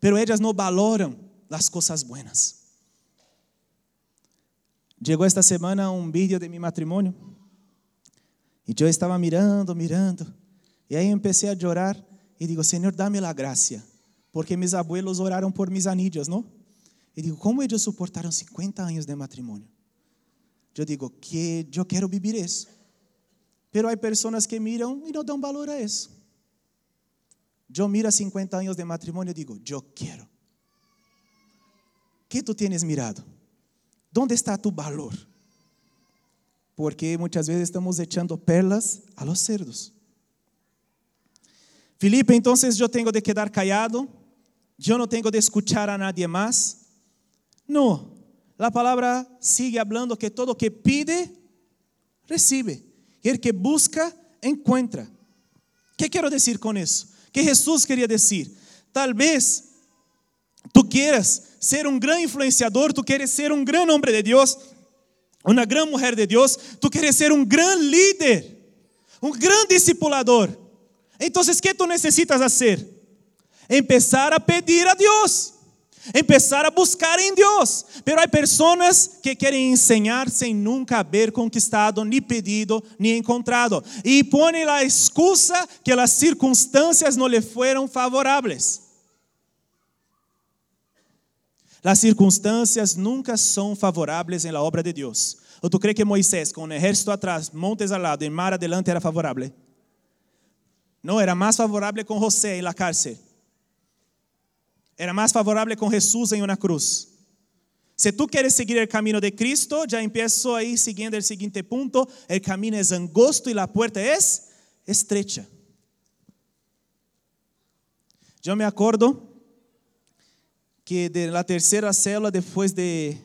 pero ellas no valoran las cosas buenas. Llegou esta semana um vídeo de meu matrimônio. E eu estava mirando, mirando. E aí comecei a chorar e digo, Senhor, dá-me a graça. Porque meus abuelos oraram por mis anillos, não? E digo, como eles suportaram 50 anos de matrimônio? Eu digo, que eu quero viver isso. Pero há pessoas que miram e não dão valor a isso. Eu miro 50 anos de matrimônio e digo, eu quero. que tu tienes mirado? ¿Dónde está tu valor? Porque muchas veces estamos echando perlas a los cerdos. Felipe, entonces yo tengo de quedar callado, yo no tengo de escuchar a nadie más. No, la palabra sigue hablando que todo que pide, recibe. Y el que busca, encuentra. ¿Qué quiero decir con eso? Que Jesús quería decir, tal vez tú quieras ser um grande influenciador, tu queres ser um grande homem de Deus, uma grande mulher de Deus, tu queres ser um grande líder, um grande discipulador. Então, o que tu necessitas fazer? Empezar a pedir a Deus, empezar a buscar em Deus. Pero há pessoas que querem ensinar sem nunca haver conquistado, ni pedido, ni encontrado. E põem a excusa que as circunstâncias não lhe foram favoráveis. Las circunstancias nunca son favorables en la obra de Dios. ¿O tú crees que Moisés, con un ejército atrás, montes al lado y mar adelante, era favorable? No, era más favorable con José en la cárcel. Era más favorable con Jesús en una cruz. Si tú quieres seguir el camino de Cristo, ya empiezo ahí siguiendo el siguiente punto. El camino es angosto y la puerta es estrecha. Yo me acuerdo que de la tercera célula, después de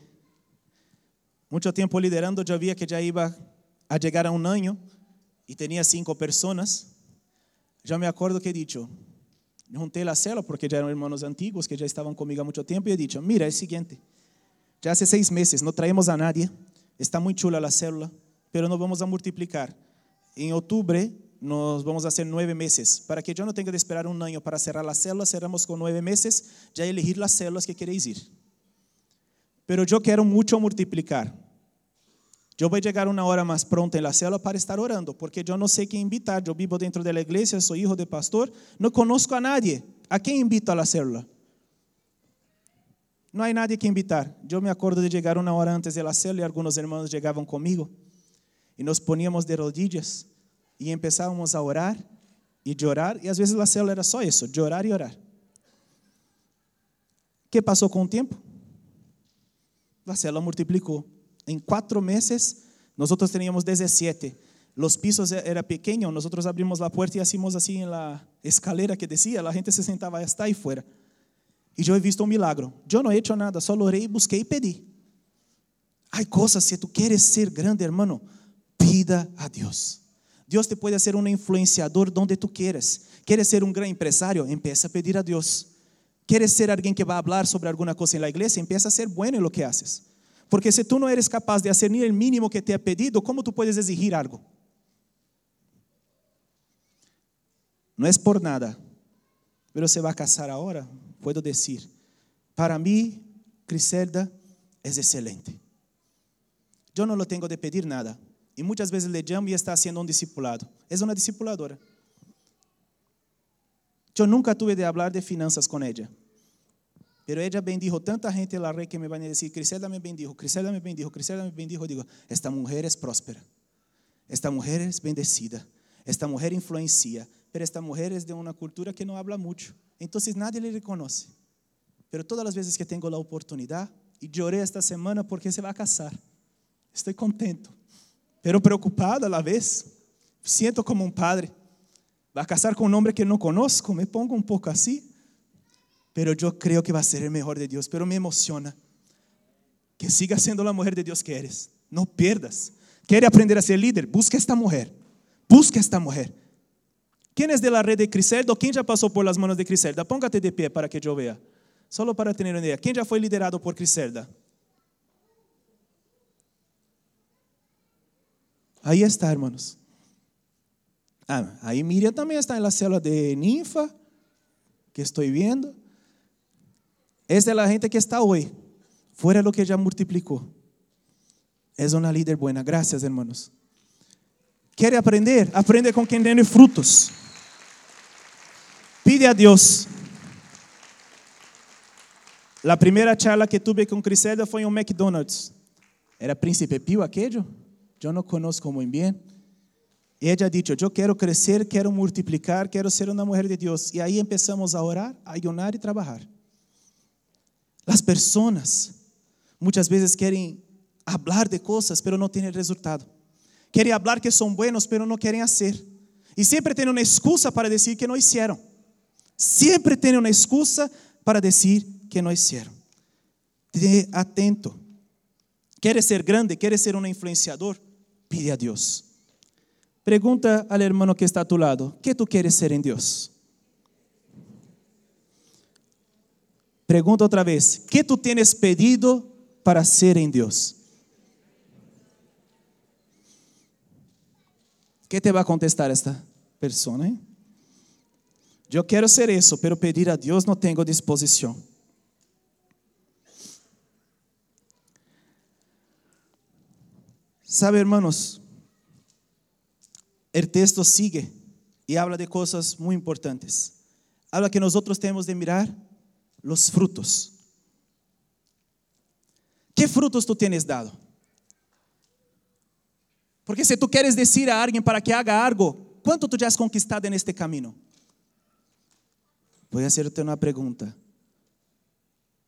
mucho tiempo liderando, yo vi que ya iba a llegar a un año y cinco personas. Ya me acuerdo que he dicho, junté la célula porque ya eran hermanos antiguos que ya estaban conmigo a mucho tiempo y he dicho, mira, es siguiente, ya hace seis meses no traemos a nadie, está muy chula la célula, pero no vamos a multiplicar. En octubre nos vamos a hacer nueve meses. Para que yo no tenga de esperar un año para cerrar las células, cerramos con nueve meses, ya elegir las células que queréis ir. Pero yo quiero mucho multiplicar. Yo voy a llegar una hora más pronta en la célula para estar orando, porque yo no sé quién invitar. Yo vivo dentro de la iglesia, soy hijo de pastor, no conozco a nadie. ¿A quién invito a la célula? No hay nadie que invitar. Yo me acuerdo de llegar una hora antes de la célula y algunos hermanos llegaban conmigo y nos poníamos de rodillas e empezávamos a orar e llorar, e às vezes a célula era só isso, llorar e orar. que passou com o tempo? A célula multiplicou. Em quatro meses, nós teníamos 17. Los pisos era pequeño, nosotros abrimos la puerta y hacíamos en la escalera que decía, la gente se sentaba hasta ahí fuera. Y yo he visto un milagro. Yo no he hecho nada, solo oré, busqué y pedí. Hay cosas, si tú quieres ser grande, hermano, pida a Dios. Te pode ser um influenciador donde tu quieres. Queres ser um grande empresário? Empieza a pedir a Deus. Queres ser alguém que vai falar sobre alguma coisa na igreja? Empieza a ser bueno em lo que haces. Porque se tu não eres capaz de hacer ni el mínimo que te ha pedido, como tu puedes exigir algo? no es por nada, pero se va a casar ahora, puedo decir, para mí, Criselda es excelente. Yo no lo tengo de pedir nada. Muchas veces le llamo y está haciendo un discipulado. Es una discipuladora. Yo nunca tuve de hablar de finanzas con ella. Pero ella bendijo tanta gente en la que me van a decir, Criselda me bendijo, Criselda me bendijo, Criselda me bendijo. Digo, esta mujer es próspera. Esta mujer es bendecida. Esta mujer influencia. Pero esta mujer es de una cultura que no habla mucho. Entonces nadie le reconoce. Pero todas las veces que tengo la oportunidad, y lloré esta semana porque se va a casar. Estoy contento, pero preocupado a la vez. Siento como un padre. Va a casar con un hombre que no conozco, me pongo un poco así. Pero yo creo que va a ser el mejor de Dios, pero me emociona. Que siga siendo la mujer de Dios que eres. No pierdas. Quiere aprender a ser líder, busca esta mujer. Busca esta mujer. ¿Quién es de la red de Criselda? ¿Quién ya pasó por las manos de Criselda? Póngate de pie para que yo vea. Solo para ter uma ideia. Quem já foi liderado por Criselda? Aí está, hermanos. Ah, aí Miriam também está na célula de ninfa, que estou vendo. Esta é a gente que está hoje, fora lo que já multiplicou. É uma líder buena. Graças, hermanos. Quer aprender? Aprende com quem tem frutos. Pide a Deus La primeira charla que tuve com Criselda foi em um McDonald's. Era Príncipe Pio aquele? Eu não conheço muito bem. E ela disse: Eu quero crescer, quero multiplicar, quero ser uma mulher de Deus. E aí começamos a orar, a ayunar e trabalhar. As pessoas muitas vezes querem falar de coisas, mas não têm resultado. Querem falar que são buenos, mas não querem fazer. E sempre têm uma excusa para dizer que não fizeram. Sempre têm uma excusa para dizer que não hicieron. Esté atento. ¿Quieres ser grande? ¿Quieres ser un influenciador? Pide a Dios. Pregunta al hermano que está a tu lado, ¿qué tú quieres ser en Dios? Pregunta otra vez, ¿qué tú tienes pedido para ser en Dios? ¿Qué te va a contestar esta persona? Eh? Yo quiero ser eso, pero pedir a Dios no tengo disposición. Sabe, hermanos, el texto sigue y habla de cosas muy importantes. Habla que nosotros tenemos de mirar los frutos. ¿Qué frutos tú tienes dado? Porque si tú quieres decir a alguien para que haga algo, ¿cuánto tú ya has conquistado en este camino? Voy a hacerte una pregunta.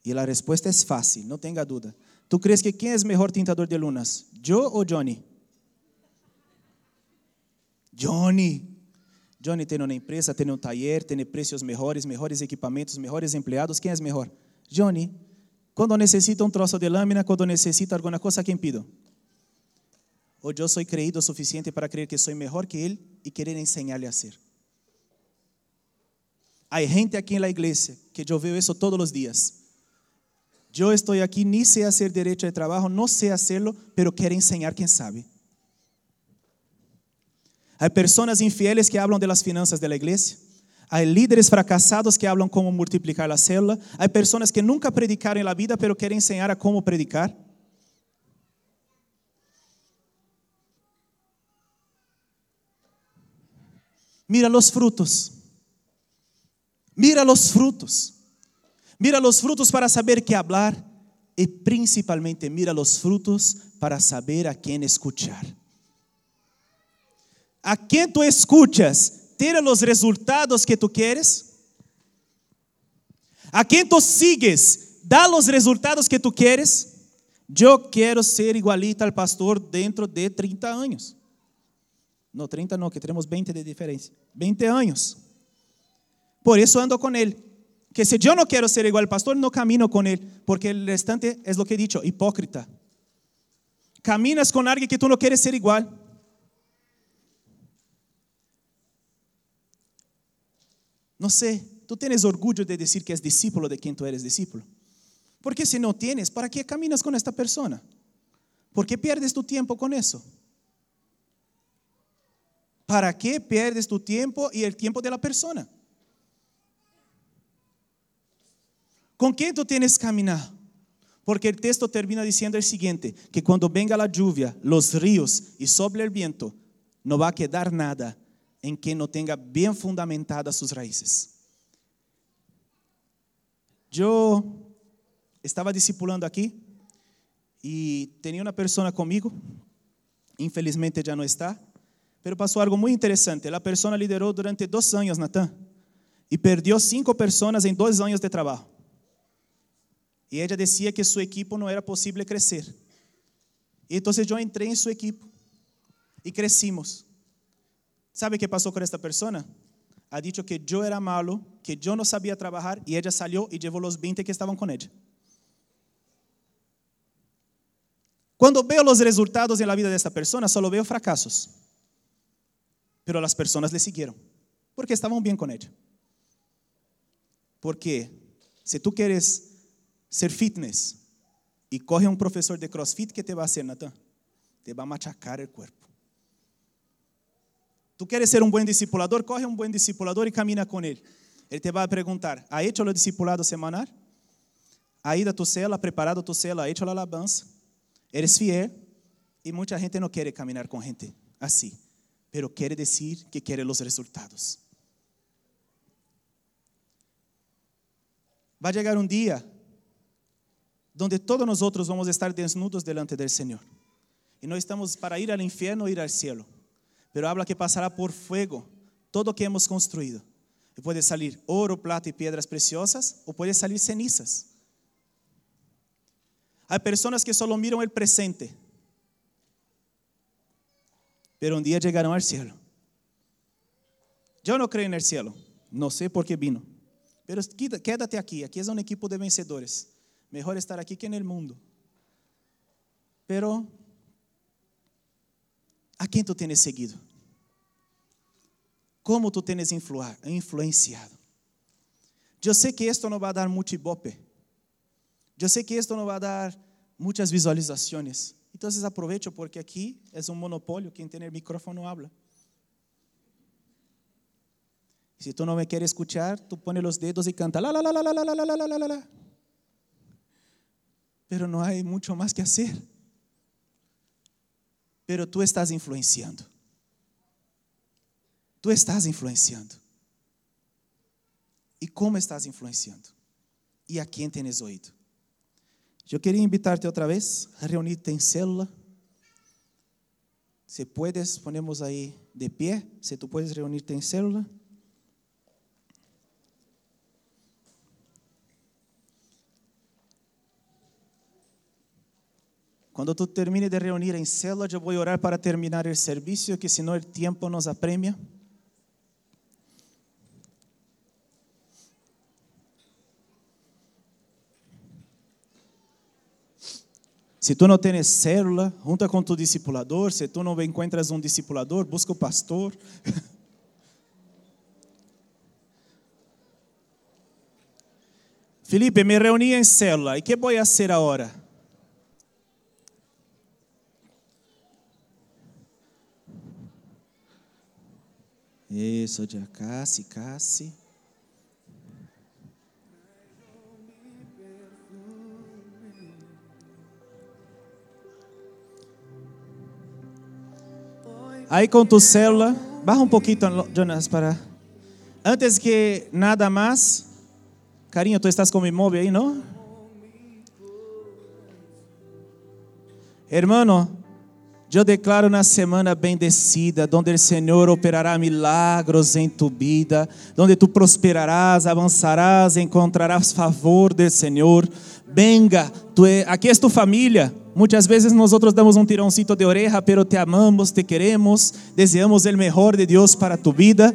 Y la respuesta es fácil, no tenga duda. ¿Tú crees que quién es mejor tintador de lunas? ¿Yo o Johnny? Johnny. Johnny tem uma empresa, tem um taller, tem preços melhores, melhores equipamentos, melhores empregados. Quem é melhor? Johnny. Quando necessita um troço de lâmina, quando necessita alguma coisa, quem pido? Ou eu sou creído o suficiente para crer que sou melhor que ele e querer ensinar-lhe a ser? Há gente aqui na igreja que eu vejo isso todos os dias Eu estou aqui, nem sei fazer direito de trabalho, não sei fazê-lo, pero quero ensinar quem sabe. Há pessoas infieles que hablam de las finanças da igreja. Há líderes fracassados que hablam como multiplicar a célula. Há pessoas que nunca predicaram na vida, pero querem ensinar a como predicar. Mira los frutos. Mira los frutos. Mira los frutos para saber qué hablar y principalmente mira los frutos para saber a quién escuchar. A quien tú escuchas, ¿tiene los resultados que tú quieres? A quien tú sigues, da los resultados que tú quieres? Yo quiero ser igualita al pastor dentro de 30 años. No, 30 no, que tenemos 20 de diferencia. 20 años. Por eso ando con él que si yo no quiero ser igual al pastor, no camino con él, porque el restante es lo que he dicho, hipócrita. Caminas con alguien que tú no quieres ser igual. No sé, tú tienes orgullo de decir que es discípulo de quien tú eres discípulo. Porque si no tienes, ¿para qué caminas con esta persona? ¿Por qué pierdes tu tiempo con eso? ¿Para qué pierdes tu tiempo y el tiempo de la persona? ¿Con quién tú tienes que? Porque el texto termina diciendo el siguiente, que cuando venga la lluvia, los ríos y sobre el viento, no va a quedar nada en que no tenga bien fundamentadas sus raíces. Yo estaba discipulando aquí y tenía una persona conmigo, infelizmente ya no está, pero pasó algo muy interesante. La persona lideró durante dos años, Natán, y perdió cinco personas en dos años de trabajo. Y ella decía que su equipo no era posible crecer. Y então eu entrei em en su equipo y crecimos. Sabe qué que con esta persona? Ha dicho que yo era malo, que yo no sabía trabajar y ella salió y levou los 20 que estaban con ella. Cuando veo los resultados en la vida de esta persona solo veo fracasos. Pero las personas le siguieron porque estaban bien con ella. Porque si tú quieres ser fitness. E corre um professor de crossfit que te vai ser, Natan. Te vai machacar o corpo. Tu queres ser um bom discipulador? Corre um bom discipulador e camina com ele. Ele te vai perguntar: ¿Ha hecho o discipulado semanal? ¿Ha ido a tu cela, preparado tu cela, ha hecho a alabança? Eres fiel? E muita gente não quer caminhar com gente assim, pero quer dizer que quer os resultados. Vai chegar um dia donde todos nosotros vamos a estar desnudos delante del Señor. Y no estamos para ir al infierno o ir al cielo, pero habla que pasará por fuego todo que hemos construido. Y puede salir oro, plata y piedras preciosas, o puede salir cenizas. Hay personas que solo miran el presente, pero un día llegarán al cielo. Yo no creo en el cielo, no sé por qué vino, pero quédate aquí, aquí es un equipo de vencedores. Mejor estar aquí que en el mundo. Pero, ¿a quién tú tienes seguido? ¿Cómo tú tienes influenciado? Yo sé que esto no va a dar mucho ibope. Yo sé que esto no va a dar muchas visualizaciones. Entonces aprovecho porque aquí es un monopolio, quien tiene el micrófono habla. Si tú no me quieres escuchar, tú pones los dedos y canta la la la la la la la la la la la. Pero no hay mucho más que hacer. Pero tú estás influenciando. Tú estás influenciando. ¿Y cómo estás influenciando? ¿Y a quién tienes oído? Yo quería invitarte otra vez a reunirte en célula. Si puedes, ponemos ahí de pie. Si tú puedes reunirte en célula. Cuando tú termines de reunir en célula, voy a orar para terminar el servicio, que si no el tiempo nos apremia. Se tu não tens célula, junta com tu discipulador. Se tu não encontras um discipulador, busca o pastor. Felipe, me reuni em célula. E que vou fazer agora? Isso, de Cassi, Cassi. Aí com tu célula, baja um pouquinho, Jonas, para. Antes que nada mais, carinho, tu estás com o imóvel aí, não? Hermano, eu declaro na semana bendecida, onde o Senhor operará milagros em tu vida, onde tu prosperarás, avançarás, encontrarás favor do Senhor. Venga, tu, aqui é tu família. Muchas veces nosotros damos un tironcito de oreja, pero te amamos, te queremos, deseamos el mejor de Dios para tu vida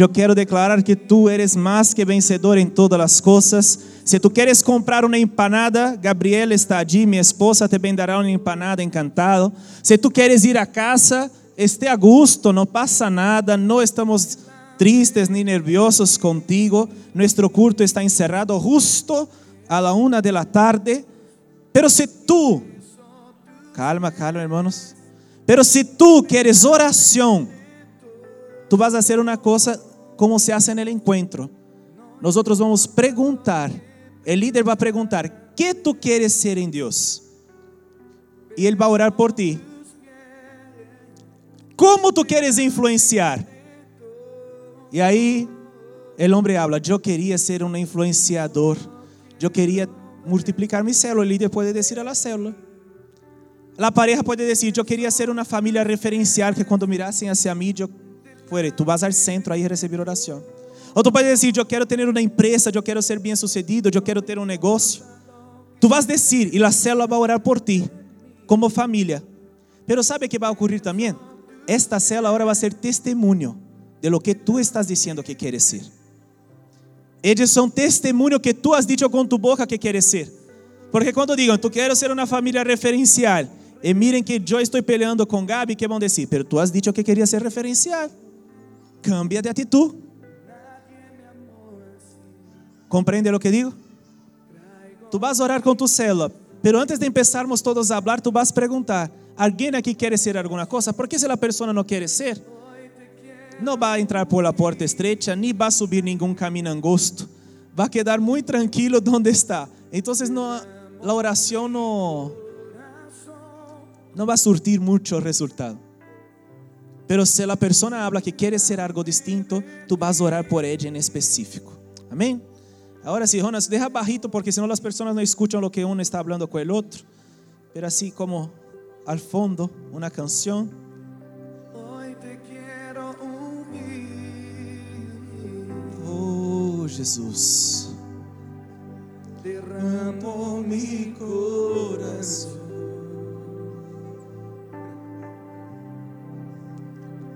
eu quero declarar que tu eres mais que vencedor em todas as coisas. Se tu queres comprar uma empanada, Gabriel está ali, minha esposa te vendará uma empanada encantado. Se tu queres ir à casa, esté a gusto, não passa nada, não estamos tristes nem nerviosos contigo. Nosso culto está encerrado justo a la una de la tarde. Pero se tu, calma, calma, hermanos. Pero se tu queres oração, tú vas a hacer una cosa como se hace en el encuentro. Nosotros vamos a preguntar, el líder va a preguntar, ¿qué tú quieres ser en Dios? Y él va a orar por ti. ¿Cómo tú quieres influenciar? Y ahí el hombre habla, yo quería ser un influenciador, yo quería multiplicar mi célula. El líder puede decir a la célula. La pareja puede decir, yo quería ser una familia referencial que cuando mirasen hacia mí, yo tú vas al centro ahí a recibir oración. O tú puedes decir, yo quiero tener una empresa, yo quiero ser bien sucedido, yo quiero tener un negocio. Tú vas a decir y la célula va a orar por ti como familia. Pero ¿sabe qué va a ocurrir también? Esta célula ahora va a ser testimonio de lo que tú estás diciendo que quieres ser. Ellos son testimonio que tú has dicho con tu boca que quieres ser. Porque cuando digan, tú quieres ser una familia referencial, y miren que yo estoy peleando con Gaby, ¿qué van a decir? Pero tú has dicho que querías ser referencial. Cambia de actitud. ¿Comprende lo que digo? Tú vas a orar con tu célula, pero antes de empezarmos todos a hablar, tú vas a preguntar, ¿alguien aquí quiere ser alguna cosa? Porque si la persona no quiere ser, no va a entrar por la puerta estrecha, ni va a subir ningún camino angosto. Va a quedar muy tranquilo donde está. Entonces no, la oración no, no va a surtir mucho resultado. Pero si la persona habla que quiere ser algo distinto, tú vas a orar por ella en específico. Amén. Ahora sí, Jonas, deja bajito porque si no las personas no escuchan lo que uno está hablando con el otro. Pero así como al fondo, una canción. Hoy te quiero unir. Oh, Jesús. Derramo mi corazón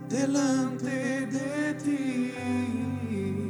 delante de ti.